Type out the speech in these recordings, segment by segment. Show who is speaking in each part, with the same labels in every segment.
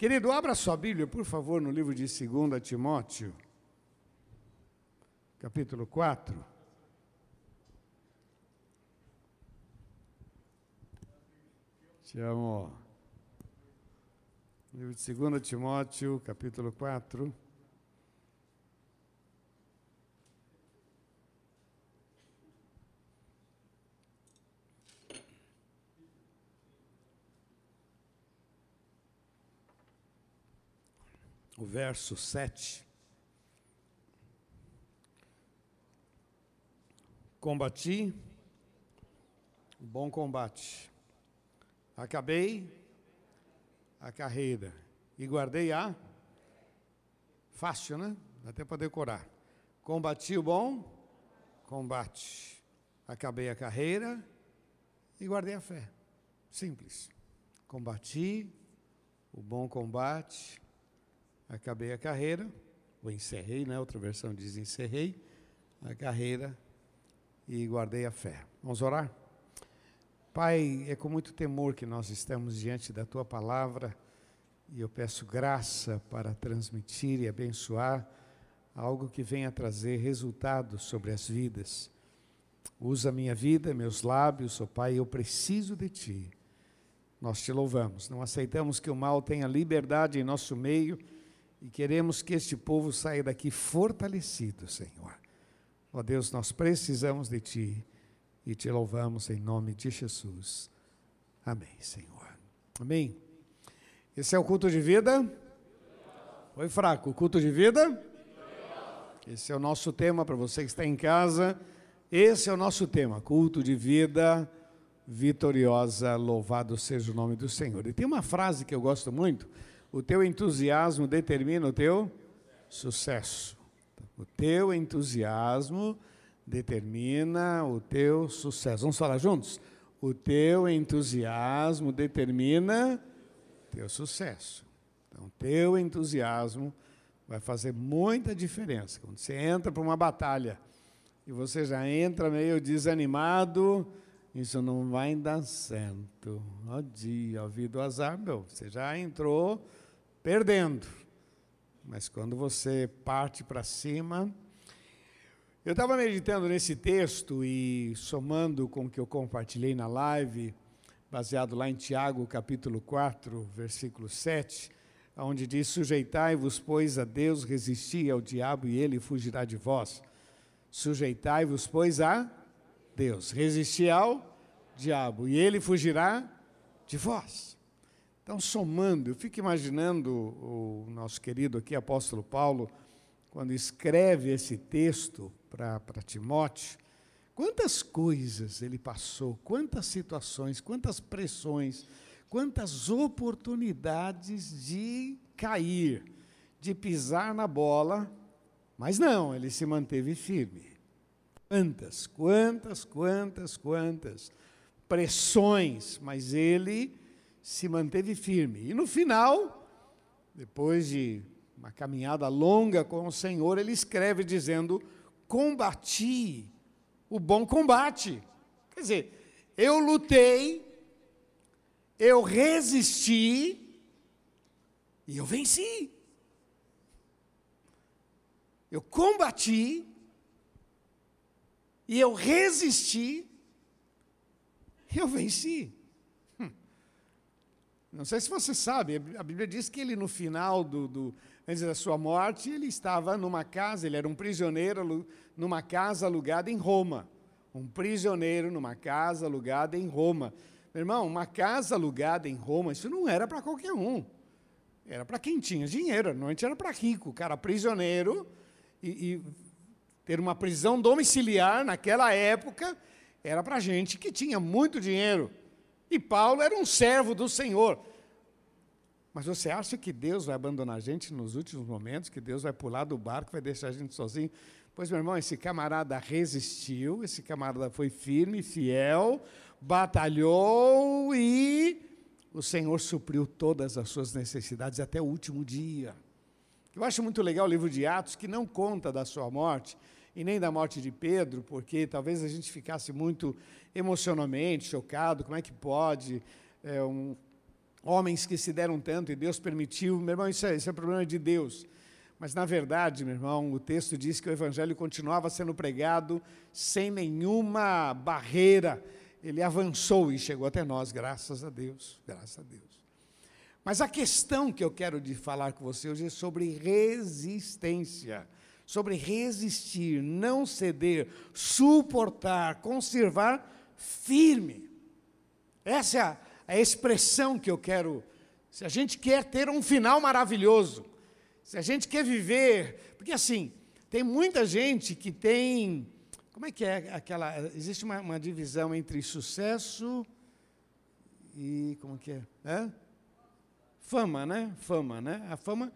Speaker 1: Querido, abra sua Bíblia, por favor, no livro de 2 Timóteo, capítulo 4. Te amo. Livro de 2 Timóteo, capítulo 4. O verso 7. Combati o bom combate, acabei a carreira e guardei a. Fácil, né? Dá até para decorar. Combati o bom combate, acabei a carreira e guardei a fé. Simples. Combati o bom combate, acabei a carreira, ou encerrei, né? Outra versão diz encerrei a carreira e guardei a fé. Vamos orar? Pai, é com muito temor que nós estamos diante da tua palavra e eu peço graça para transmitir e abençoar algo que venha trazer resultados sobre as vidas. Usa minha vida, meus lábios, ó oh Pai, eu preciso de ti. Nós te louvamos. Não aceitamos que o mal tenha liberdade em nosso meio e queremos que este povo saia daqui fortalecido, Senhor. Ó Deus, nós precisamos de Ti e te louvamos em nome de Jesus. Amém, Senhor. Amém. Esse é o culto de vida? Foi fraco. O culto de vida? Esse é o nosso tema para você que está em casa. Esse é o nosso tema, culto de vida vitoriosa. Louvado seja o nome do Senhor. E tem uma frase que eu gosto muito o teu entusiasmo determina o teu sucesso. O teu entusiasmo determina o teu sucesso. Vamos falar juntos? O teu entusiasmo determina teu sucesso. Então, teu entusiasmo vai fazer muita diferença. Quando você entra para uma batalha e você já entra meio desanimado, isso não vai dar certo. Ó dia, ó vida, o azar, meu, você já entrou perdendo. Mas quando você parte para cima. Eu estava meditando nesse texto e somando com o que eu compartilhei na live, baseado lá em Tiago, capítulo 4, versículo 7, onde diz: Sujeitai-vos, pois, a Deus, resisti ao diabo e ele fugirá de vós. Sujeitai-vos, pois, a Deus, resisti ao diabo e ele fugirá de vós. Então, somando, eu fico imaginando o nosso querido aqui, apóstolo Paulo, quando escreve esse texto para Timóteo, quantas coisas ele passou, quantas situações, quantas pressões, quantas oportunidades de cair, de pisar na bola, mas não, ele se manteve firme. Quantas, quantas, quantas, quantas pressões, mas ele se manteve firme. E no final, depois de uma caminhada longa com o Senhor, ele escreve dizendo: Combati o bom combate. Quer dizer, eu lutei, eu resisti e eu venci. Eu combati e eu resisti e eu venci. Não sei se você sabe, a Bíblia diz que ele no final do, do, antes da sua morte, ele estava numa casa, ele era um prisioneiro numa casa alugada em Roma. Um prisioneiro numa casa alugada em Roma. Meu irmão, uma casa alugada em Roma, isso não era para qualquer um. Era para quem tinha dinheiro, normalmente era para rico. O cara prisioneiro e, e ter uma prisão domiciliar naquela época era para gente que tinha muito dinheiro. E Paulo era um servo do Senhor. Mas você acha que Deus vai abandonar a gente nos últimos momentos? Que Deus vai pular do barco, vai deixar a gente sozinho? Pois, meu irmão, esse camarada resistiu, esse camarada foi firme, fiel, batalhou e o Senhor supriu todas as suas necessidades até o último dia. Eu acho muito legal o livro de Atos, que não conta da sua morte, e nem da morte de Pedro, porque talvez a gente ficasse muito emocionalmente chocado, como é que pode é, um homens que se deram tanto e Deus permitiu. Meu irmão, isso é, isso é problema de Deus. Mas, na verdade, meu irmão, o texto diz que o evangelho continuava sendo pregado sem nenhuma barreira. Ele avançou e chegou até nós, graças a Deus, graças a Deus. Mas a questão que eu quero de falar com você hoje é sobre resistência. Sobre resistir, não ceder, suportar, conservar firme. Essa é a, a expressão que eu quero. Se a gente quer ter um final maravilhoso, se a gente quer viver, porque assim, tem muita gente que tem, como é que é aquela, existe uma, uma divisão entre sucesso e, como que é? é? Fama, né? Fama, né? A fama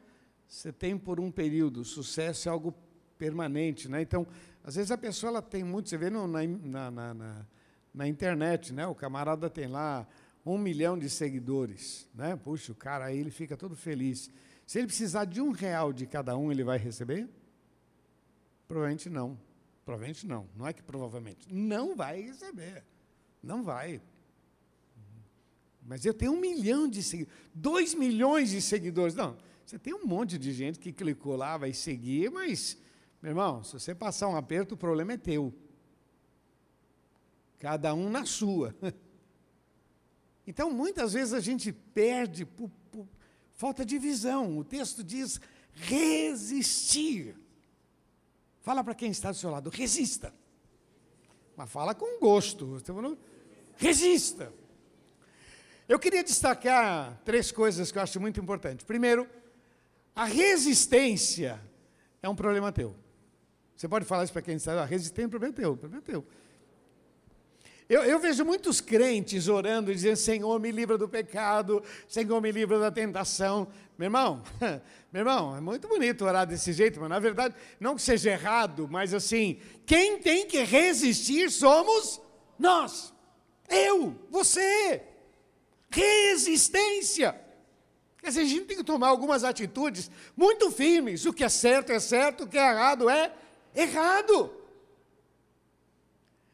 Speaker 1: você tem por um período, sucesso é algo permanente, né? Então, às vezes a pessoa ela tem muito, você vê no, na, na, na, na internet, né? O camarada tem lá um milhão de seguidores, né? Puxa, o cara aí ele fica todo feliz. Se ele precisar de um real de cada um, ele vai receber? Provavelmente não. Provavelmente não. Não é que provavelmente. Não vai receber. Não vai. Mas eu tenho um milhão de seguidores. Dois milhões de seguidores. Não, você tem um monte de gente que clicou lá, vai seguir, mas, meu irmão, se você passar um aperto, o problema é teu. Cada um na sua. Então, muitas vezes a gente perde por, por Falta de visão. O texto diz resistir. Fala para quem está do seu lado, resista. Mas fala com gosto. Resista. Eu queria destacar três coisas que eu acho muito importantes. Primeiro, a resistência é um problema teu. Você pode falar isso para quem está, a resistência é um problema teu, um problema teu. Eu, eu, vejo muitos crentes orando e dizendo: Senhor, me livra do pecado, Senhor, me livra da tentação. Meu irmão, meu irmão, é muito bonito orar desse jeito, mas na verdade, não que seja errado, mas assim, quem tem que resistir somos nós. Eu, você. Resistência. Quer dizer, a gente tem que tomar algumas atitudes muito firmes. O que é certo é certo, o que é errado é.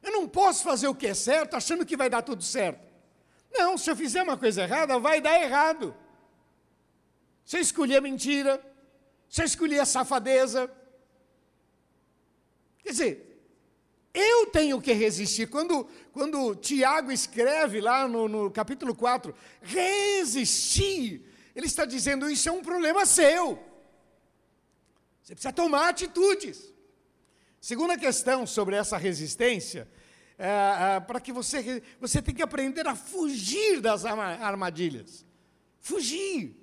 Speaker 1: Eu não posso fazer o que é certo achando que vai dar tudo certo. Não, se eu fizer uma coisa errada, vai dar errado. Se eu escolher a mentira, se eu escolher a safadeza. Quer dizer, eu tenho que resistir. Quando, quando Tiago escreve lá no, no capítulo 4, resistir, ele está dizendo: isso é um problema seu. Você precisa tomar atitudes. Segunda questão sobre essa resistência, é, é, para que você, você tem que aprender a fugir das armadilhas. Fugir.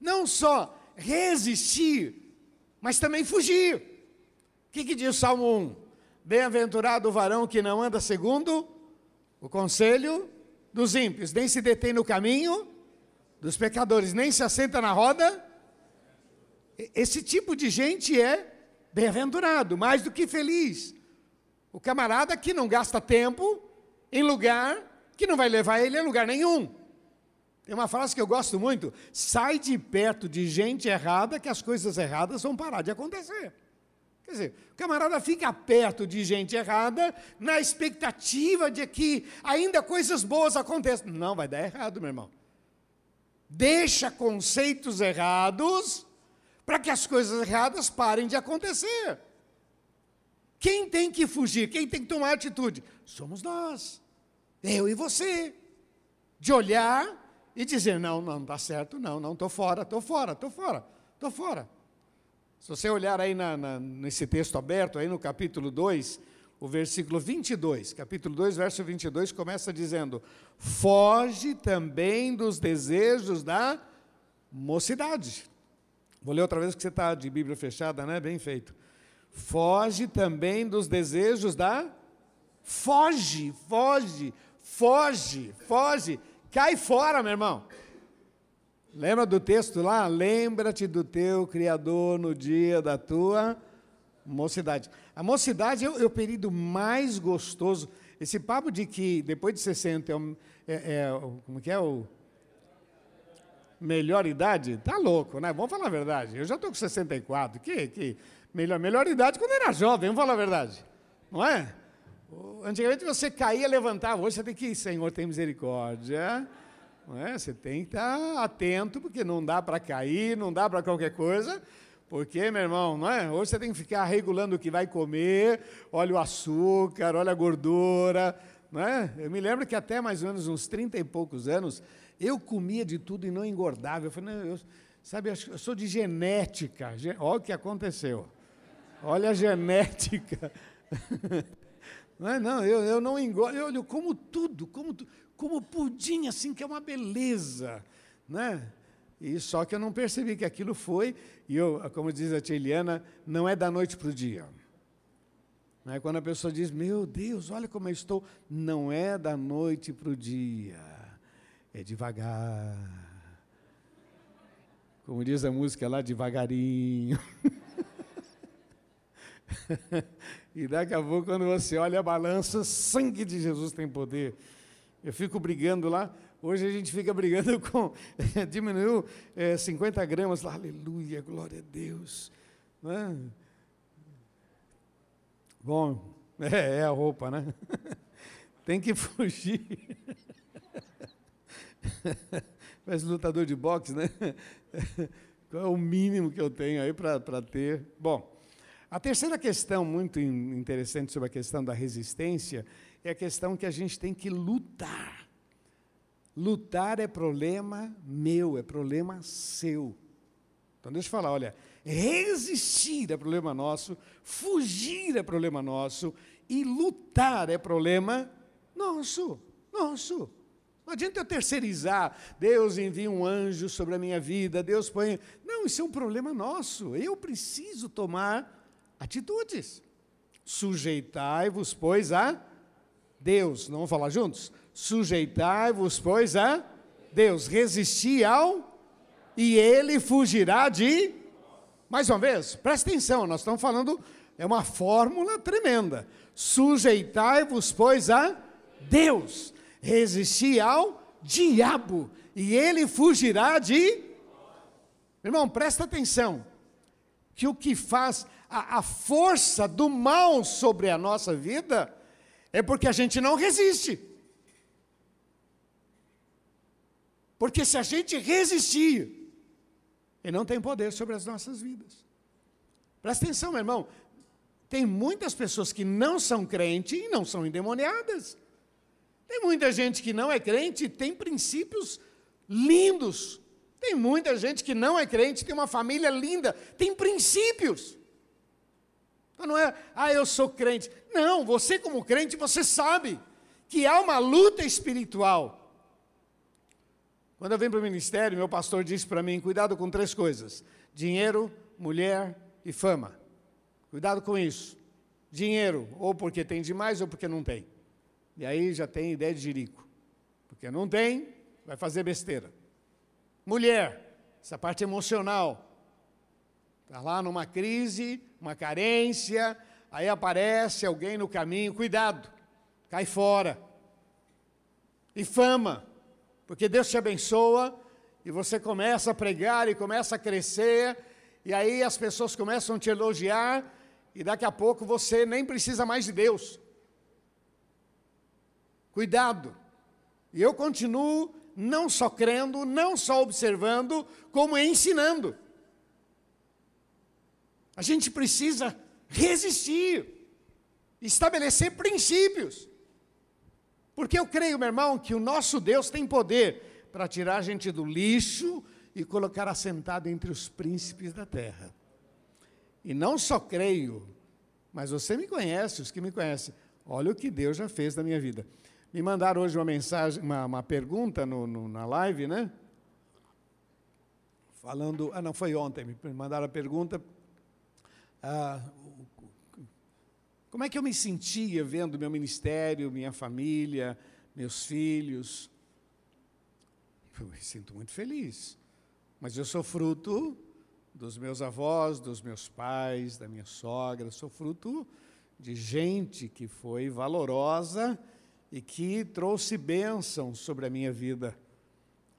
Speaker 1: Não só resistir, mas também fugir. O que, que diz o Salmo 1? Bem-aventurado o varão que não anda segundo o conselho dos ímpios, nem se detém no caminho dos pecadores, nem se assenta na roda. Esse tipo de gente é Bem-aventurado, mais do que feliz. O camarada que não gasta tempo em lugar que não vai levar ele a lugar nenhum. Tem uma frase que eu gosto muito: sai de perto de gente errada que as coisas erradas vão parar de acontecer. Quer dizer, o camarada fica perto de gente errada na expectativa de que ainda coisas boas aconteçam. Não, vai dar errado, meu irmão. Deixa conceitos errados para que as coisas erradas parem de acontecer. Quem tem que fugir, quem tem que tomar atitude? Somos nós, eu e você. De olhar e dizer: não, não está certo, não, não, estou fora, estou fora, estou fora, estou fora. Se você olhar aí na, na, nesse texto aberto, aí no capítulo 2, o versículo 22, capítulo 2, verso 22, começa dizendo: Foge também dos desejos da mocidade. Vou ler outra vez que você está de Bíblia fechada, né? Bem feito. Foge também dos desejos da. Foge, foge, foge, foge. Cai fora, meu irmão. Lembra do texto lá? Lembra-te do teu Criador no dia da tua mocidade. A mocidade é o, é o período mais gostoso. Esse papo de que depois de 60 é, é, é como que é o melhor idade, tá louco, né? Vamos falar a verdade. Eu já estou com 64. Que, que melhor, melhor idade quando era jovem, vamos falar a verdade. Não é? Antigamente você caía, levantava. Hoje você tem que ir, Senhor, tem misericórdia. Não é? Você tem que estar atento, porque não dá para cair, não dá para qualquer coisa. Porque, meu irmão, não é? Hoje você tem que ficar regulando o que vai comer, olha o açúcar, olha a gordura, não é? Eu me lembro que até mais ou menos uns 30 e poucos anos, eu comia de tudo e não engordava. Eu falei, não, eu, sabe, eu sou de genética. Olha o que aconteceu. Olha a genética. Não, é, não eu, eu não engordo, eu, eu como tudo, como, como pudim, assim, que é uma beleza. Né? E só que eu não percebi que aquilo foi, e eu, como diz a tia Eliana, não é da noite para o dia. Não é quando a pessoa diz, meu Deus, olha como eu estou, não é da noite para o dia, é devagar. Como diz a música lá, devagarinho. e daqui a pouco, quando você olha a balança, sangue de Jesus tem poder. Eu fico brigando lá. Hoje a gente fica brigando com. diminuiu é, 50 gramas lá. Aleluia, glória a Deus. É? Bom, é, é a roupa, né? tem que fugir. Parece lutador de boxe, né? Qual é o mínimo que eu tenho aí para ter? Bom, a terceira questão muito interessante sobre a questão da resistência é a questão que a gente tem que lutar. Lutar é problema meu, é problema seu. Então deixa eu falar, olha, resistir é problema nosso, fugir é problema nosso e lutar é problema nosso, nosso. Não adianta eu terceirizar, Deus envia um anjo sobre a minha vida, Deus põe. Não, isso é um problema nosso. Eu preciso tomar atitudes. Sujeitai-vos, pois, a Deus. Não vamos falar juntos? Sujeitai-vos, pois, a Deus. Resisti ao e ele fugirá de. Mais uma vez, presta atenção, nós estamos falando, é uma fórmula tremenda. Sujeitai-vos, pois, a Deus. Resisti ao diabo e ele fugirá de. Irmão, presta atenção, que o que faz a, a força do mal sobre a nossa vida, é porque a gente não resiste. Porque se a gente resistir, ele não tem poder sobre as nossas vidas. Presta atenção, meu irmão. Tem muitas pessoas que não são crentes e não são endemoniadas. Tem muita gente que não é crente e tem princípios lindos. Tem muita gente que não é crente, tem uma família linda, tem princípios. Então não é, ah, eu sou crente. Não, você como crente, você sabe que há uma luta espiritual. Quando eu venho para o ministério, meu pastor disse para mim: cuidado com três coisas: dinheiro, mulher e fama. Cuidado com isso. Dinheiro, ou porque tem demais ou porque não tem. E aí já tem ideia de jirico. Porque não tem, vai fazer besteira. Mulher, essa parte emocional. Está lá numa crise, uma carência, aí aparece alguém no caminho, cuidado, cai fora. E fama, porque Deus te abençoa e você começa a pregar e começa a crescer, e aí as pessoas começam a te elogiar, e daqui a pouco você nem precisa mais de Deus. Cuidado. E eu continuo não só crendo, não só observando, como ensinando. A gente precisa resistir, estabelecer princípios. Porque eu creio, meu irmão, que o nosso Deus tem poder para tirar a gente do lixo e colocar assentado entre os príncipes da terra. E não só creio, mas você me conhece, os que me conhecem, olha o que Deus já fez na minha vida. Me mandaram hoje uma mensagem, uma, uma pergunta no, no, na live, né? Falando, ah, não, foi ontem, me mandaram a pergunta ah, como é que eu me sentia vendo meu ministério, minha família, meus filhos. Eu me sinto muito feliz, mas eu sou fruto dos meus avós, dos meus pais, da minha sogra, sou fruto de gente que foi valorosa e que trouxe bênção sobre a minha vida.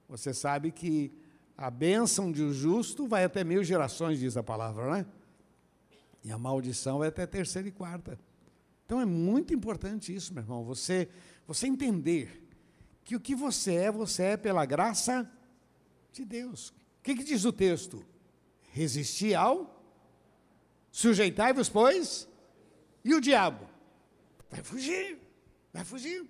Speaker 1: Você sabe que a bênção de um justo vai até mil gerações, diz a palavra, não é? E a maldição é até terceira e quarta. Então é muito importante isso, meu irmão, você, você entender que o que você é, você é pela graça de Deus. O que, que diz o texto? Resistir ao, sujeitai-vos, pois, e o diabo? Vai fugir, vai fugir.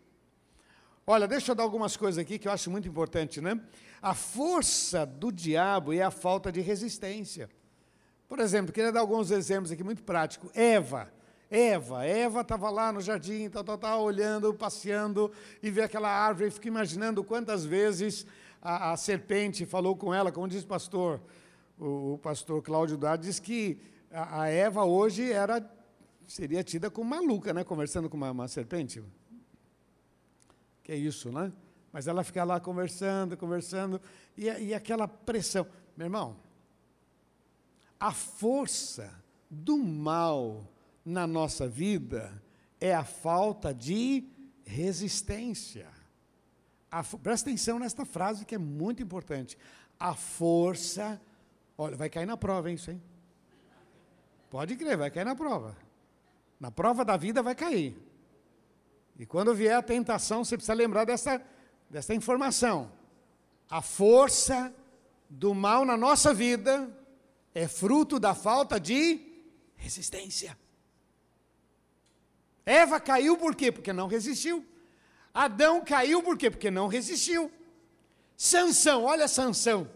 Speaker 1: Olha, deixa eu dar algumas coisas aqui que eu acho muito importante, né? A força do diabo é a falta de resistência. Por exemplo, queria dar alguns exemplos aqui muito práticos. Eva. Eva, Eva estava lá no jardim, tal, tal, tal, olhando, passeando, e vê aquela árvore, e fica imaginando quantas vezes a, a, serpente falou com ela, como diz o pastor, o, o pastor Cláudio Dá, diz que a, a, Eva hoje era, seria tida como maluca, né, conversando com uma, uma serpente. Que é isso, né? Mas ela fica lá conversando, conversando, e, e aquela pressão. Meu irmão, a força do mal na nossa vida é a falta de resistência. A, presta atenção nesta frase que é muito importante. A força. Olha, vai cair na prova, hein, isso, hein? Pode crer, vai cair na prova. Na prova da vida vai cair. E quando vier a tentação, você precisa lembrar dessa, dessa informação. A força do mal na nossa vida é fruto da falta de resistência. Eva caiu por quê? Porque não resistiu. Adão caiu por quê? Porque não resistiu. Sansão, olha Sansão.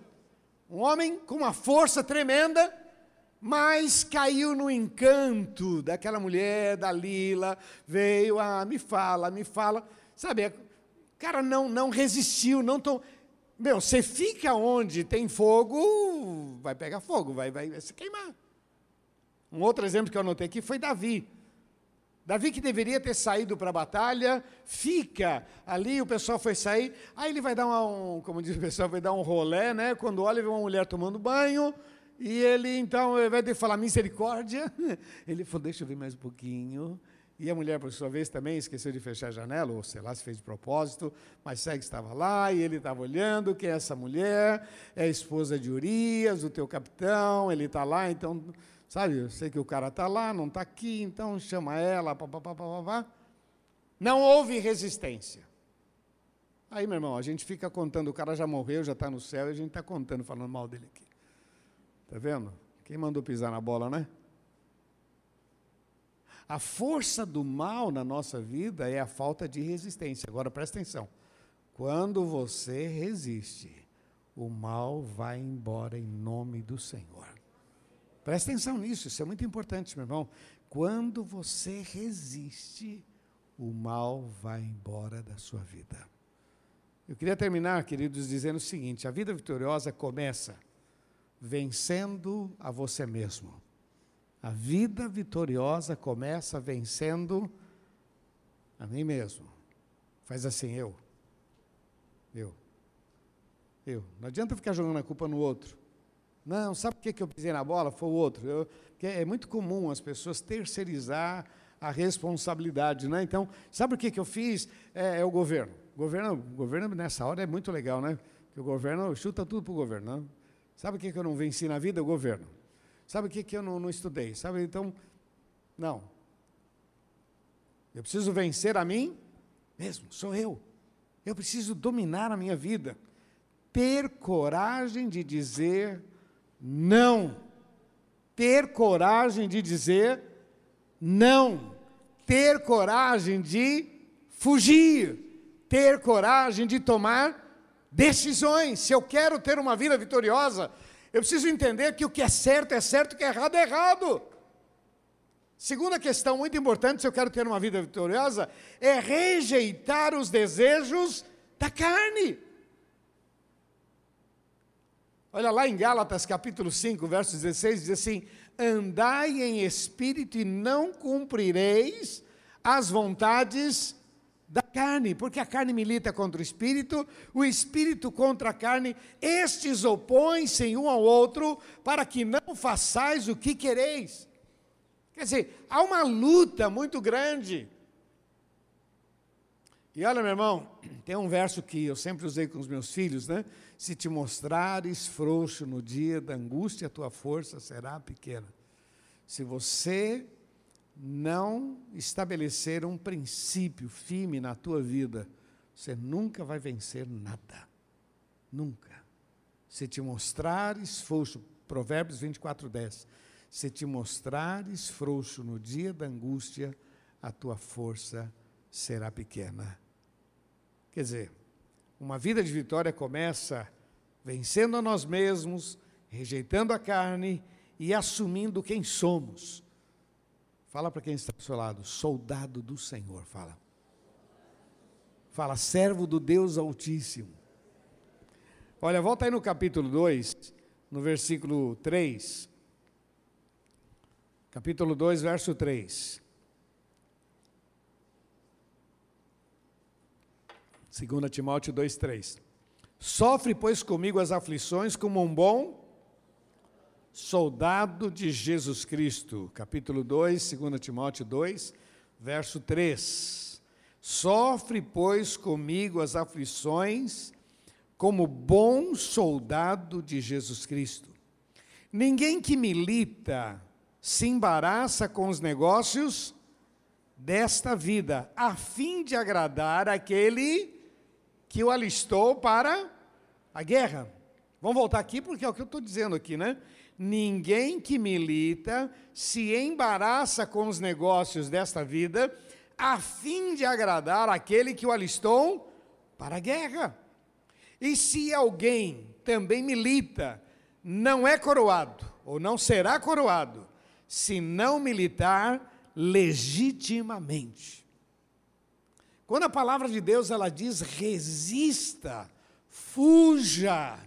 Speaker 1: Um homem com uma força tremenda, mas caiu no encanto daquela mulher, da Lila, veio, ah, me fala, me fala. Sabe, o cara não, não resistiu, não tô, meu, você fica onde tem fogo, vai pegar fogo, vai, vai, vai se queimar. Um outro exemplo que eu anotei aqui foi Davi. Davi que deveria ter saído para a batalha, fica ali, o pessoal foi sair, aí ele vai dar um, como diz o pessoal, vai dar um rolé, né? Quando olha, vê uma mulher tomando banho, e ele então, ao invés de falar misericórdia, ele falou, deixa eu ver mais um pouquinho. E a mulher, por sua vez, também esqueceu de fechar a janela, ou sei lá, se fez de propósito, mas segue estava lá e ele estava olhando, quem é essa mulher? É a esposa de Urias, o teu capitão, ele está lá, então, sabe, eu sei que o cara está lá, não está aqui, então chama ela, papapá, papapá. Não houve resistência. Aí, meu irmão, a gente fica contando, o cara já morreu, já está no céu, e a gente está contando, falando mal dele aqui. Está vendo? Quem mandou pisar na bola, né? A força do mal na nossa vida é a falta de resistência. Agora presta atenção. Quando você resiste, o mal vai embora em nome do Senhor. Presta atenção nisso, isso é muito importante, meu irmão. Quando você resiste, o mal vai embora da sua vida. Eu queria terminar, queridos, dizendo o seguinte: a vida vitoriosa começa vencendo a você mesmo. A vida vitoriosa começa vencendo a mim mesmo. Faz assim, eu. Eu. Eu. Não adianta ficar jogando a culpa no outro. Não, sabe por que eu pisei na bola? Foi o outro. Eu, é muito comum as pessoas terceirizar a responsabilidade, né? Então, sabe o que, que eu fiz? É, é o governo. O governo, o governo nessa hora é muito legal, né? Porque o governo chuta tudo para o governo. Né? Sabe o que, que eu não venci na vida? O governo. Sabe o que, que eu não, não estudei? Sabe, então, não. Eu preciso vencer a mim mesmo, sou eu. Eu preciso dominar a minha vida. Ter coragem de dizer não. Ter coragem de dizer não. Ter coragem de fugir. Ter coragem de tomar decisões. Se eu quero ter uma vida vitoriosa, eu preciso entender que o que é certo é certo, o que é errado é errado. Segunda questão muito importante, se eu quero ter uma vida vitoriosa, é rejeitar os desejos da carne. Olha lá em Gálatas capítulo 5, verso 16, diz assim: Andai em espírito e não cumprireis as vontades carne, porque a carne milita contra o espírito, o espírito contra a carne, estes opõem-se um ao outro, para que não façais o que quereis. Quer dizer, há uma luta muito grande. E olha, meu irmão, tem um verso que eu sempre usei com os meus filhos, né? Se te mostrares frouxo no dia da angústia, a tua força será pequena. Se você não estabelecer um princípio firme na tua vida você nunca vai vencer nada. Nunca. Se te mostrares frouxo, Provérbios 24, 10. Se te mostrares frouxo no dia da angústia, a tua força será pequena. Quer dizer, uma vida de vitória começa vencendo a nós mesmos, rejeitando a carne e assumindo quem somos. Fala para quem está ao seu lado, soldado do Senhor, fala. Fala, servo do Deus Altíssimo. Olha, volta aí no capítulo 2, no versículo 3. Capítulo 2, verso 3. 2 Timóteo 2, 3. Sofre, pois, comigo as aflições como um bom soldado de Jesus Cristo. Capítulo 2, 2 Timóteo 2, verso 3. Sofre, pois, comigo as aflições como bom soldado de Jesus Cristo. Ninguém que milita se embaraça com os negócios desta vida, a fim de agradar aquele que o alistou para a guerra. Vamos voltar aqui, porque é o que eu estou dizendo aqui, né? Ninguém que milita se embaraça com os negócios desta vida, a fim de agradar aquele que o alistou para a guerra. E se alguém também milita, não é coroado, ou não será coroado, se não militar legitimamente. Quando a palavra de Deus ela diz resista, fuja,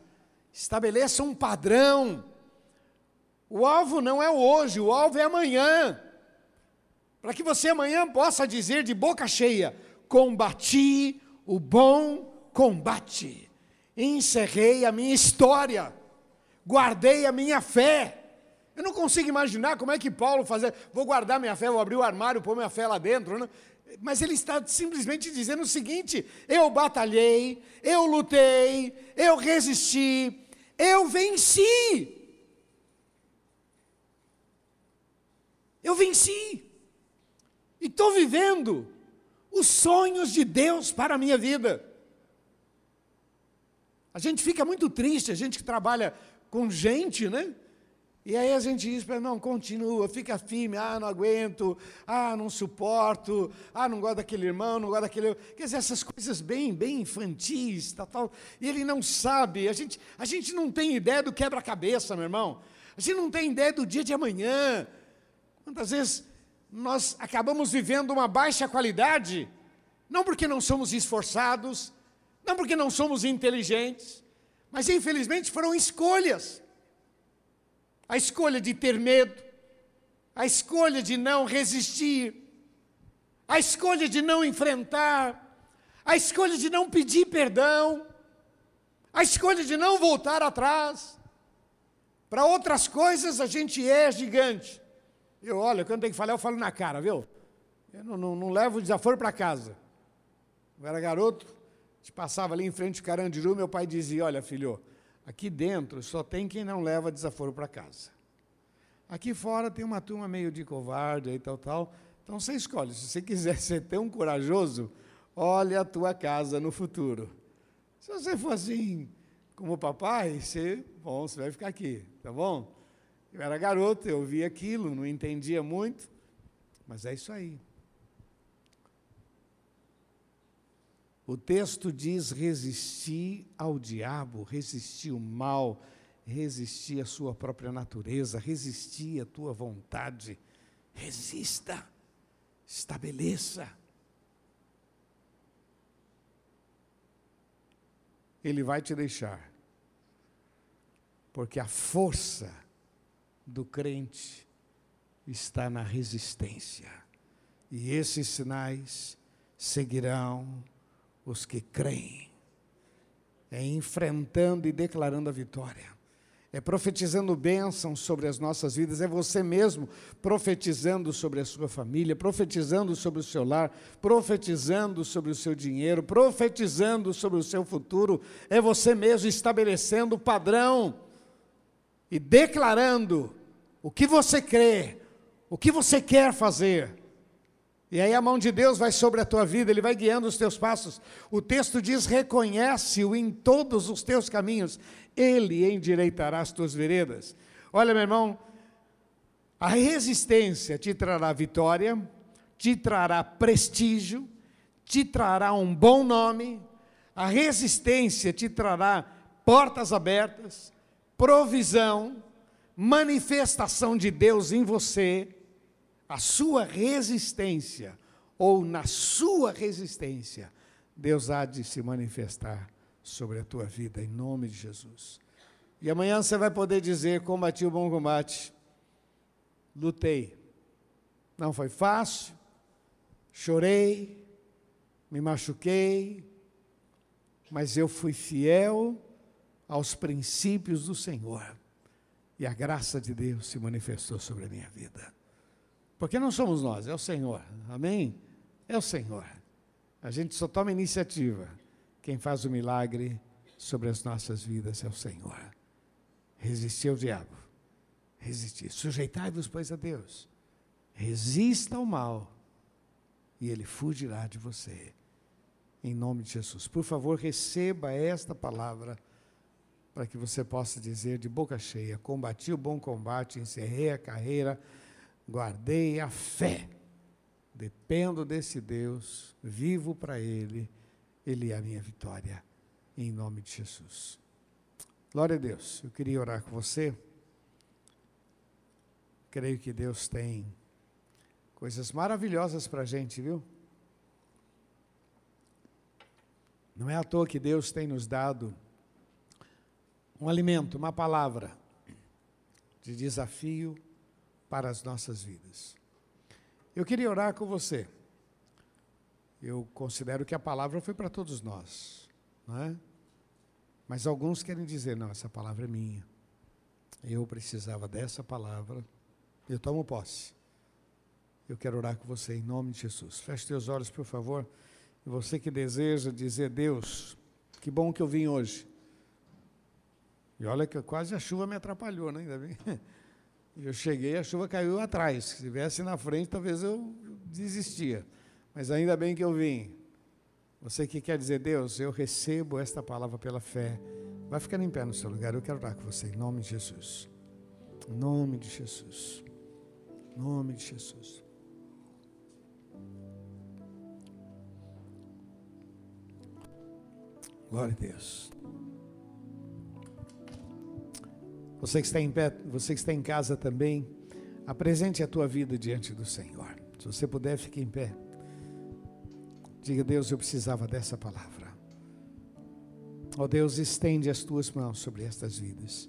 Speaker 1: estabeleça um padrão. O alvo não é hoje, o alvo é amanhã. Para que você amanhã possa dizer de boca cheia: combati o bom combate encerrei a minha história, guardei a minha fé. Eu não consigo imaginar como é que Paulo fazia, vou guardar minha fé, vou abrir o armário, pôr minha fé lá dentro. Né? Mas ele está simplesmente dizendo o seguinte: eu batalhei, eu lutei, eu resisti, eu venci. Eu venci. E estou vivendo os sonhos de Deus para a minha vida. A gente fica muito triste, a gente que trabalha com gente, né? E aí a gente diz para não, continua, fica firme, ah, não aguento, ah, não suporto, ah, não gosto daquele irmão, não gosto daquele. Quer dizer, essas coisas bem, bem infantis, tal, tal. E ele não sabe, a gente, a gente não tem ideia do quebra-cabeça, meu irmão. A gente não tem ideia do dia de amanhã. Quantas vezes nós acabamos vivendo uma baixa qualidade, não porque não somos esforçados, não porque não somos inteligentes, mas infelizmente foram escolhas. A escolha de ter medo, a escolha de não resistir, a escolha de não enfrentar, a escolha de não pedir perdão, a escolha de não voltar atrás. Para outras coisas a gente é gigante. Eu, olha, quando tem que falar, eu falo na cara, viu? Eu não, não, não levo o desaforo para casa. Eu era garoto, a gente passava ali em frente ao Carandiru, meu pai dizia: Olha, filho, aqui dentro só tem quem não leva desaforo para casa. Aqui fora tem uma turma meio de covarde e tal, tal. Então você escolhe. Se você quiser ser tão corajoso, olhe a tua casa no futuro. Se você for assim como papai, você, bom, você vai ficar aqui, tá bom? Eu era garoto, eu via aquilo, não entendia muito, mas é isso aí. O texto diz resistir ao diabo, resistir o mal, resistir à sua própria natureza, resistir à tua vontade. Resista, estabeleça. Ele vai te deixar, porque a força do crente está na resistência, e esses sinais seguirão os que creem. É enfrentando e declarando a vitória. É profetizando bênção sobre as nossas vidas, é você mesmo profetizando sobre a sua família, profetizando sobre o seu lar, profetizando sobre o seu dinheiro, profetizando sobre o seu futuro, é você mesmo estabelecendo o padrão e declarando o que você crê, o que você quer fazer. E aí a mão de Deus vai sobre a tua vida, Ele vai guiando os teus passos. O texto diz: reconhece-o em todos os teus caminhos, Ele endireitará as tuas veredas. Olha, meu irmão, a resistência te trará vitória, te trará prestígio, te trará um bom nome, a resistência te trará portas abertas, provisão, manifestação de Deus em você a sua resistência, ou na sua resistência, Deus há de se manifestar sobre a tua vida, em nome de Jesus. E amanhã você vai poder dizer: combati o bom combate, lutei. Não foi fácil, chorei, me machuquei, mas eu fui fiel aos princípios do Senhor. E a graça de Deus se manifestou sobre a minha vida. Porque não somos nós, é o Senhor. Amém? É o Senhor. A gente só toma iniciativa. Quem faz o milagre sobre as nossas vidas é o Senhor. Resistir ao diabo. Resistir. Sujeitai-vos, pois, a Deus. Resista ao mal. E ele fugirá de você. Em nome de Jesus. Por favor, receba esta palavra para que você possa dizer de boca cheia: combati o bom combate, encerrei a carreira guardei a fé. Dependo desse Deus, vivo para Ele, Ele é a minha vitória, em nome de Jesus. Glória a Deus. Eu queria orar com você. Creio que Deus tem coisas maravilhosas para a gente, viu? Não é à toa que Deus tem nos dado um alimento, uma palavra de desafio para as nossas vidas. Eu queria orar com você. Eu considero que a palavra foi para todos nós, não é? Mas alguns querem dizer: não, essa palavra é minha. Eu precisava dessa palavra. Eu tomo posse. Eu quero orar com você em nome de Jesus. Feche teus olhos, por favor. E você que deseja dizer: Deus, que bom que eu vim hoje. E olha que quase a chuva me atrapalhou, né? Ainda bem. Eu cheguei, a chuva caiu atrás. Se estivesse na frente, talvez eu desistia. Mas ainda bem que eu vim. Você que quer dizer, Deus, eu recebo esta palavra pela fé. Vai ficando em pé no seu lugar. Eu quero orar com você, em nome de Jesus. Em nome de Jesus. Em nome de Jesus. Glória a Deus. Você que está em pé, você que está em casa também, apresente a tua vida diante do Senhor. Se você puder, fique em pé. Diga, Deus, eu precisava dessa palavra. Ó oh, Deus, estende as tuas mãos sobre estas vidas.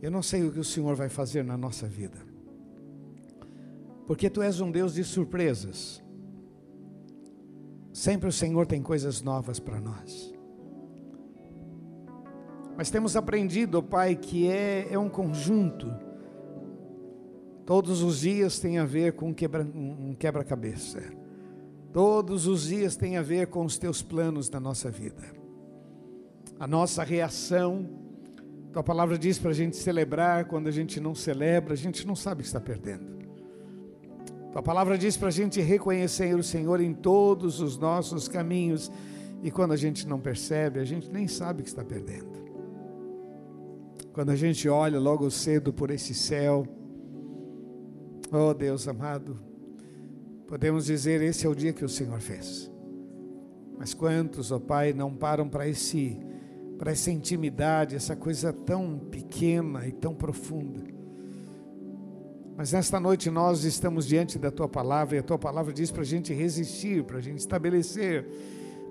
Speaker 1: Eu não sei o que o Senhor vai fazer na nossa vida, porque Tu és um Deus de surpresas. Sempre o Senhor tem coisas novas para nós. Mas temos aprendido, Pai, que é, é um conjunto. Todos os dias tem a ver com quebra, um quebra-cabeça. Todos os dias tem a ver com os teus planos na nossa vida. A nossa reação, tua palavra diz para a gente celebrar, quando a gente não celebra, a gente não sabe que está perdendo. Tua palavra diz para a gente reconhecer o Senhor em todos os nossos caminhos, e quando a gente não percebe, a gente nem sabe que está perdendo. Quando a gente olha logo cedo por esse céu, oh Deus amado, podemos dizer: esse é o dia que o Senhor fez. Mas quantos, ó oh Pai, não param para esse para essa intimidade, essa coisa tão pequena e tão profunda. Mas nesta noite nós estamos diante da tua palavra e a tua palavra diz para a gente resistir, para a gente estabelecer,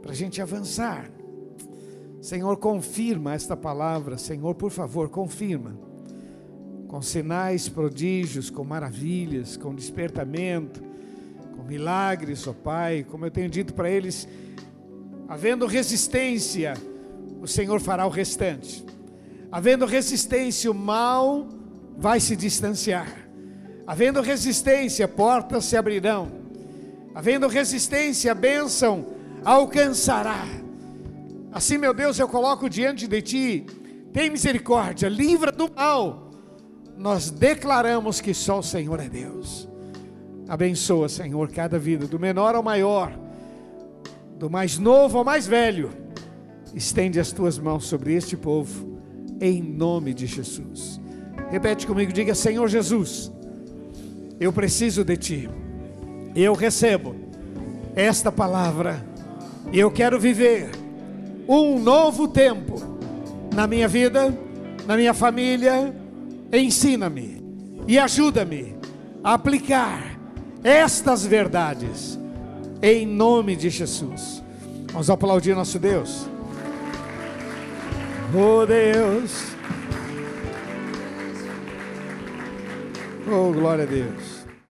Speaker 1: para a gente avançar. Senhor, confirma esta palavra, Senhor, por favor, confirma. Com sinais, prodígios, com maravilhas, com despertamento, com milagres, ó oh Pai, como eu tenho dito para eles, havendo resistência, o Senhor fará o restante. Havendo resistência, o mal vai se distanciar. Havendo resistência, portas se abrirão. Havendo resistência, a bênção alcançará. Assim, meu Deus, eu coloco diante de ti, tem misericórdia, livra do mal, nós declaramos que só o Senhor é Deus. Abençoa, Senhor, cada vida, do menor ao maior, do mais novo ao mais velho. Estende as tuas mãos sobre este povo, em nome de Jesus. Repete comigo, diga: Senhor Jesus, eu preciso de Ti, eu recebo esta palavra, eu quero viver um novo tempo na minha vida, na minha família, ensina-me e ajuda-me a aplicar estas verdades em nome de Jesus. Vamos aplaudir nosso Deus. Oh Deus. Oh glória a Deus.